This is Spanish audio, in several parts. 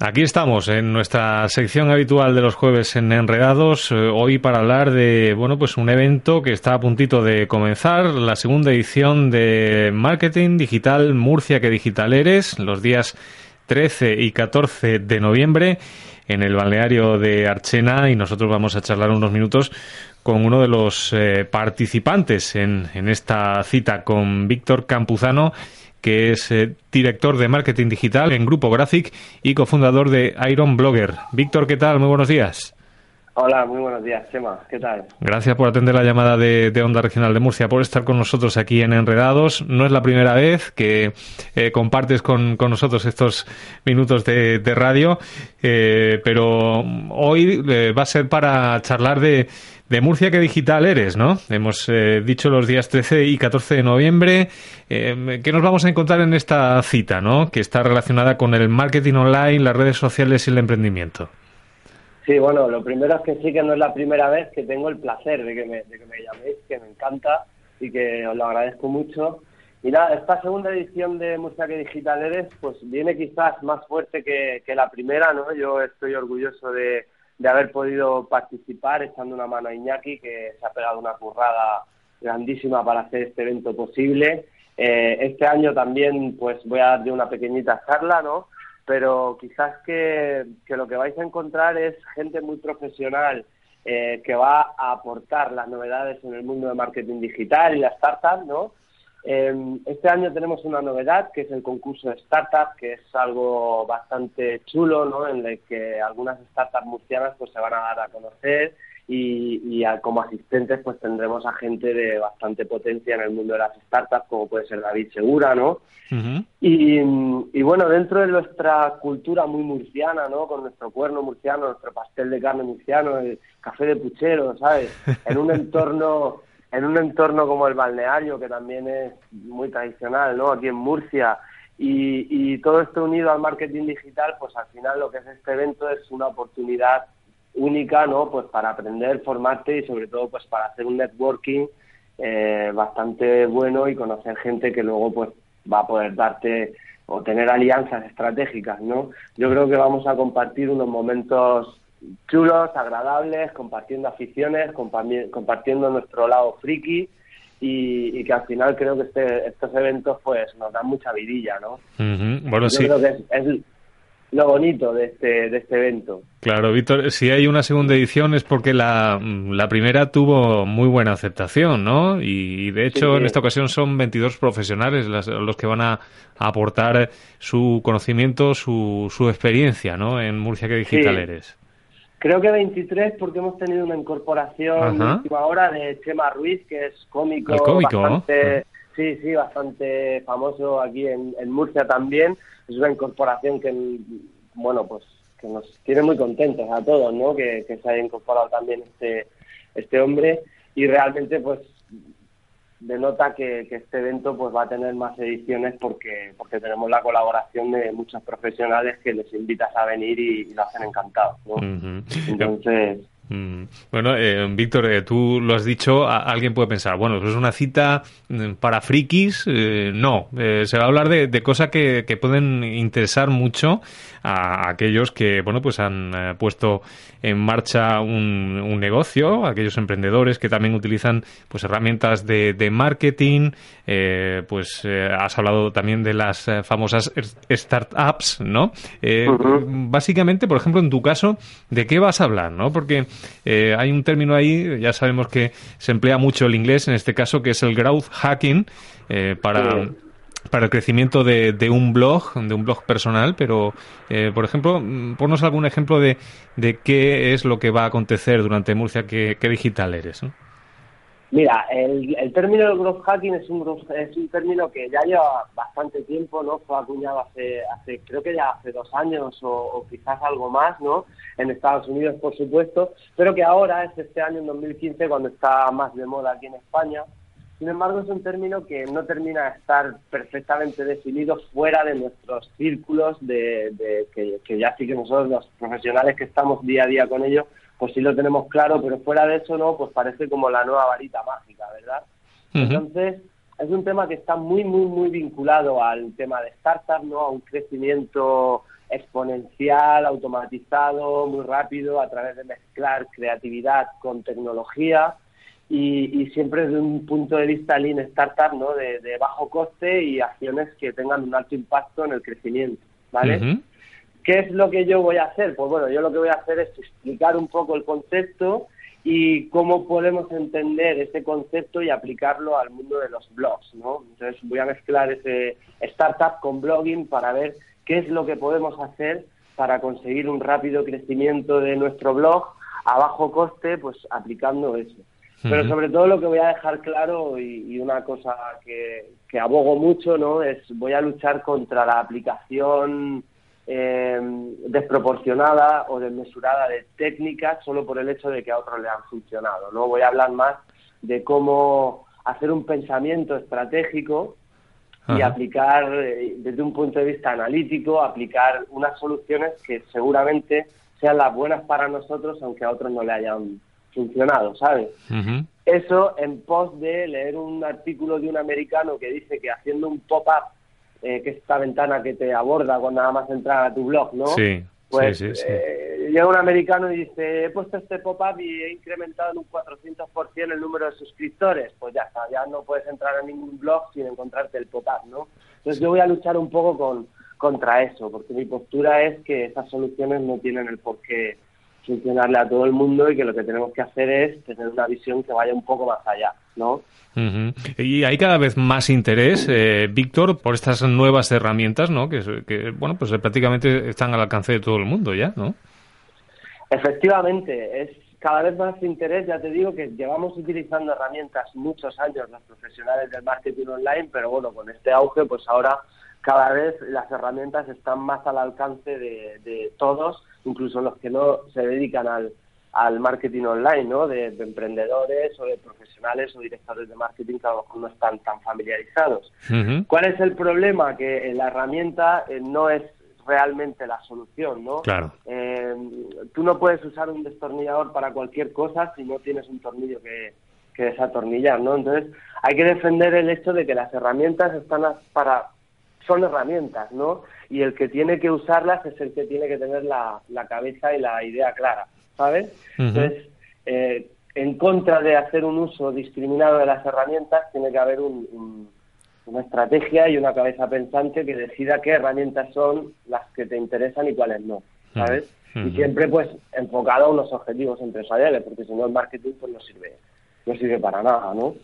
Aquí estamos en nuestra sección habitual de los jueves en Enredados, eh, hoy para hablar de, bueno, pues un evento que está a puntito de comenzar, la segunda edición de Marketing Digital Murcia que Digital Eres, los días 13 y 14 de noviembre en el balneario de Archena y nosotros vamos a charlar unos minutos con uno de los eh, participantes en, en esta cita, con Víctor Campuzano, que es eh, director de marketing digital en Grupo Graphic y cofundador de Iron Blogger. Víctor, ¿qué tal? Muy buenos días. Hola, muy buenos días, Chema. ¿Qué tal? Gracias por atender la llamada de, Onda Regional de Murcia, por estar con nosotros aquí en Enredados. No es la primera vez que eh, compartes con, nosotros estos minutos de, radio, eh, pero hoy va a ser para charlar de de Murcia, ¿qué digital eres, no? Hemos eh, dicho los días 13 y 14 de noviembre. Eh, ¿Qué nos vamos a encontrar en esta cita, no? Que está relacionada con el marketing online, las redes sociales y el emprendimiento. Sí, bueno, lo primero es que sí que no es la primera vez que tengo el placer de que me, que me llaméis, que me encanta y que os lo agradezco mucho. Y nada, esta segunda edición de Murcia que Digital Eres, pues viene quizás más fuerte que, la primera, ¿no? Yo estoy orgulloso de, haber podido participar echando una mano a Iñaki, que se ha pegado una currada grandísima para hacer este evento posible. Eh, este año también pues voy a darle una pequeñita charla, ¿no? Pero quizás que, lo que vais a encontrar es gente muy profesional eh, que va a aportar las novedades en el mundo de marketing digital y la startup, ¿no? Em, este año tenemos una novedad que es el concurso de startup, que es algo bastante chulo, ¿no? En el que algunas startups murcianas pues se van a dar a conocer y, como asistentes pues tendremos a gente de bastante potencia en el mundo de las startups, como puede ser David Segura, ¿no? y, y, bueno, dentro de nuestra cultura muy murciana, ¿no? Con nuestro cuerno murciano, nuestro pastel de carne murciano, el café de puchero, ¿sabes? En un entorno en un entorno como el balneario, que también es muy tradicional, ¿no? Aquí en Murcia, y, y, todo esto unido al marketing digital, pues al final lo que es este evento es una oportunidad única, ¿no? Pues para aprender, formarte y sobre todo pues para hacer un networking eh, bastante bueno y conocer gente que luego pues va a poder darte o tener alianzas estratégicas, ¿no? Yo creo que vamos a compartir unos momentos chulos, agradables, compartiendo aficiones, compartiendo nuestro lado friki y, que al final creo que este, estos eventos pues nos dan mucha vidilla, ¿no? Bueno, sí. creo que es, lo bonito de este, de este evento. Claro, Víctor, si hay una segunda edición es porque la, la primera tuvo muy buena aceptación, ¿no? Y, de hecho en esta ocasión son 22 profesionales los que van a, aportar su conocimiento, su, su experiencia, ¿no? En Murcia que Digital eres. Creo que 23 porque hemos tenido una incorporación última hora de Chema Ruiz, que es cómico, bastante, sí, sí, bastante famoso aquí en, Murcia también. Es una incorporación que, bueno, pues que nos tiene muy contentos a todos, ¿no? Que, que se haya incorporado también este, este hombre y realmente, pues denota que, que, este evento pues va a tener más ediciones porque porque tenemos la colaboración de muchos profesionales que les invitas a venir y, lo hacen encantado entonces Mm. Bueno, eh, Víctor, eh, tú lo has dicho, alguien puede pensar, bueno, es una cita mm, para frikis. Eh, no, se va a hablar de, cosas que, pueden interesar mucho a, aquellos que, bueno, pues han puesto en marcha un, negocio, aquellos emprendedores que también utilizan pues herramientas de, marketing. pues has hablado también de las famosas startups, ¿no? Básicamente, por ejemplo, en tu caso, ¿de qué vas a hablar, no? Porque eh, hay un término ahí, ya sabemos que se emplea mucho el inglés en este caso, que es el growth hacking eh, para, para el crecimiento de, un blog, de un blog personal, pero, eh, por ejemplo, mm, ponnos algún ejemplo de, de qué es lo que va a acontecer durante Murcia, qué, qué digital eres. ¿no? Mira, el, el término de growth hacking es un, es un término que ya lleva bastante tiempo, ¿no? Fue acuñado hace, hace creo que ya hace dos años o, quizás algo más, ¿no? En Estados Unidos, por supuesto, pero que ahora es este año, en 2015, cuando está más de moda aquí en España. Sin embargo, es un término que no termina de estar perfectamente definido fuera de nuestros círculos, de, de que ya sí que nosotros, los profesionales que estamos día a día con ellos, pues sí lo tenemos claro, pero fuera de eso no, pues parece como la nueva varita mágica, ¿verdad? Entonces, es un tema que está muy, muy, muy vinculado al tema de startups, ¿no? A un crecimiento exponencial, automatizado, muy rápido, a través de mezclar creatividad con tecnología y, siempre desde un punto de vista lean startup, ¿no? De, bajo coste y acciones que tengan un alto impacto en el crecimiento, ¿vale? ¿Qué es lo que yo voy a hacer? Pues bueno, yo lo que voy a hacer es explicar un poco el concepto y cómo podemos entender ese concepto y aplicarlo al mundo de los blogs, ¿no? Entonces voy a mezclar ese startup con blogging para ver qué es lo que podemos hacer para conseguir un rápido crecimiento de nuestro blog a bajo coste, pues aplicando eso. Pero sobre todo lo que voy a dejar claro y, una cosa que, que, abogo mucho, ¿no? Es voy a luchar contra la aplicación eh, desproporcionada o desmesurada de técnicas solo por el hecho de que a otros le han funcionado. ¿no? Voy a hablar más de cómo hacer un pensamiento estratégico y aplicar eh, desde un punto de vista analítico, aplicar unas soluciones que seguramente sean las buenas para nosotros, aunque a otros no le hayan funcionado, ¿sabes? Eso en pos de leer un artículo de un americano que dice que haciendo un pop-up eh, que esta ventana que te aborda cuando nada más entrar a tu blog, ¿no? Sí. Pues eh, llega un americano y dice, he puesto este pop-up y he incrementado en un 400% el número de suscriptores. Pues ya está, ya no puedes entrar a ningún blog sin encontrarte el pop-up, ¿no? Entonces yo voy a luchar un poco con, contra eso, porque mi postura es que esas soluciones no tienen el por qué funcionarle a todo el mundo y que lo que tenemos que hacer es tener una visión que vaya un poco más allá, ¿no? Y hay cada vez más interés, eh, Víctor, por estas nuevas herramientas, ¿no? Que, que, bueno, pues prácticamente están al alcance de todo el mundo ya, ¿no? Efectivamente, es cada vez más interés, ya te digo que llevamos utilizando herramientas muchos años los profesionales del marketing online, pero bueno, con este auge, pues ahora cada vez las herramientas están más al alcance de todos incluso los que no se dedican al, al marketing online, ¿no? De, emprendedores o de profesionales o directores de marketing que a lo mejor no están tan familiarizados. ¿Cuál es el problema? Que la herramienta eh, no es realmente la solución, ¿no? Claro. Eh, tú no puedes usar un destornillador para cualquier cosa si no tienes un tornillo que, que desatornillar, ¿no? Entonces hay que defender el hecho de que las herramientas están para son herramientas, ¿no? Y el que tiene que usarlas es el que tiene que tener la, cabeza y la idea clara, ¿sabes? Entonces, eh, en contra de hacer un uso discriminado de las herramientas, tiene que haber una estrategia y una cabeza pensante que decida qué herramientas son las que te interesan y cuáles no, ¿sabes? Y siempre, pues, enfocado a unos objetivos empresariales, porque si no el marketing, pues no sirve no sirve para nada, ¿no?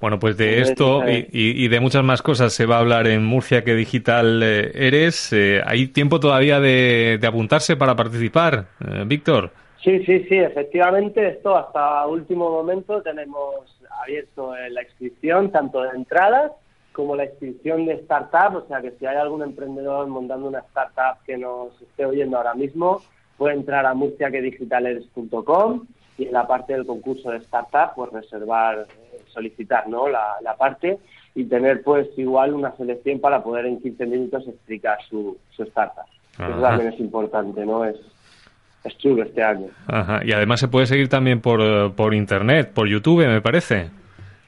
Bueno, pues de esto y, de muchas más cosas se va a hablar en Murcia que digital eh, eres. Eh, ¿Hay tiempo todavía de, apuntarse para participar, eh, Víctor? Sí, sí, sí, efectivamente, esto hasta último momento tenemos abierto la inscripción, tanto de entradas como la inscripción de startup, o sea que si hay algún emprendedor montando una startup que nos esté oyendo ahora mismo, puede entrar a murciaquedigitaleres.com y en la parte del concurso de startup, pues reservar, solicitar ¿no? la, parte y tener pues igual una selección para poder en 15 minutos explicar su, su startup. Eso también es importante, ¿no? Es, es chulo este año. Ajá. Y además se puede seguir también por, eh, por internet, por YouTube, me parece.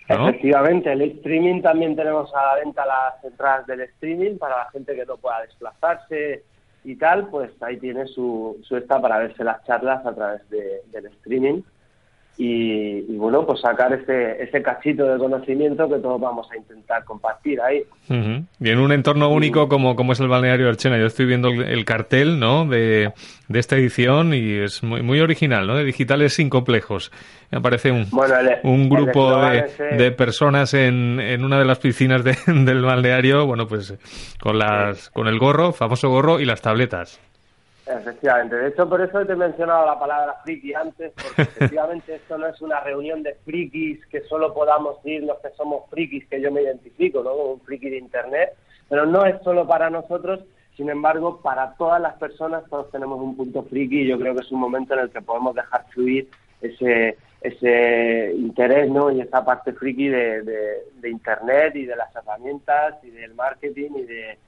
Efectivamente, el streaming también tenemos a la venta las entradas del streaming para la gente que no pueda desplazarse y tal, pues ahí tiene su, su esta para verse las charlas a través del streaming y, bueno, pues sacar ese, ese cachito de conocimiento que todos vamos a intentar compartir ahí. Y en un entorno único como, como es el balneario Archena, yo estoy viendo el, cartel ¿no? de, de, esta edición y es muy, muy original, ¿no? de digitales sin complejos. Me parece un, un grupo de, de, personas en, en una de las piscinas del balneario, bueno, pues con, las, con el gorro, famoso gorro y las tabletas. Efectivamente, de hecho por eso te he mencionado la palabra friki antes, porque efectivamente esto no es una reunión de frikis que solo podamos ir los que somos frikis, que yo me identifico, ¿no? un friki de Internet, pero no es solo para nosotros, sin embargo, para todas las personas todos tenemos un punto friki y yo creo que es un momento en el que podemos dejar fluir ese, ese interés ¿no? y esa parte friki de, de Internet y de las herramientas y del marketing y de,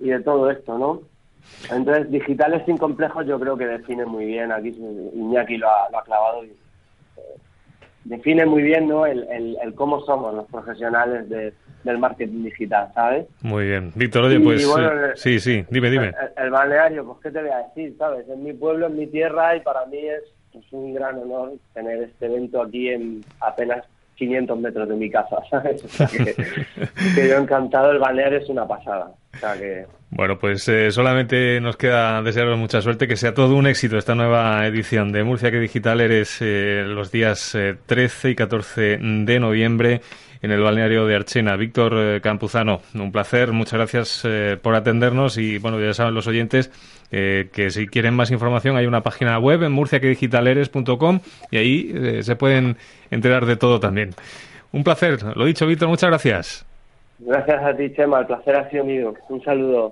y de todo esto, ¿no? Entonces, digitales sin complejos yo creo que define muy bien, aquí Iñaki lo ha, clavado y, define muy bien ¿no? el, el, cómo somos los profesionales del marketing digital, ¿sabes? Muy bien. Víctor, oye, pues eh, sí, sí, dime, dime. El, balneario, pues qué te voy a decir, ¿sabes? Es mi pueblo, es mi tierra y para mí es pues, un gran honor tener este evento aquí en apenas 500 metros de mi casa, ¿sabes? O sea que, que yo encantado, el balneario es una pasada. Bueno, pues eh, solamente nos queda desearos mucha suerte, que sea todo un éxito esta nueva edición de Murcia que Digital eres eh, los días 13 y 14 de noviembre en el balneario de Archena. Víctor Campuzano, un placer, muchas gracias por atendernos y bueno, ya saben los oyentes que si quieren más información hay una página web en murciaquedigitaleres.com y ahí se pueden enterar de todo también. Un placer, lo dicho Víctor, muchas gracias. Gracias a ti, Chema. El placer ha sido mío. Un saludo.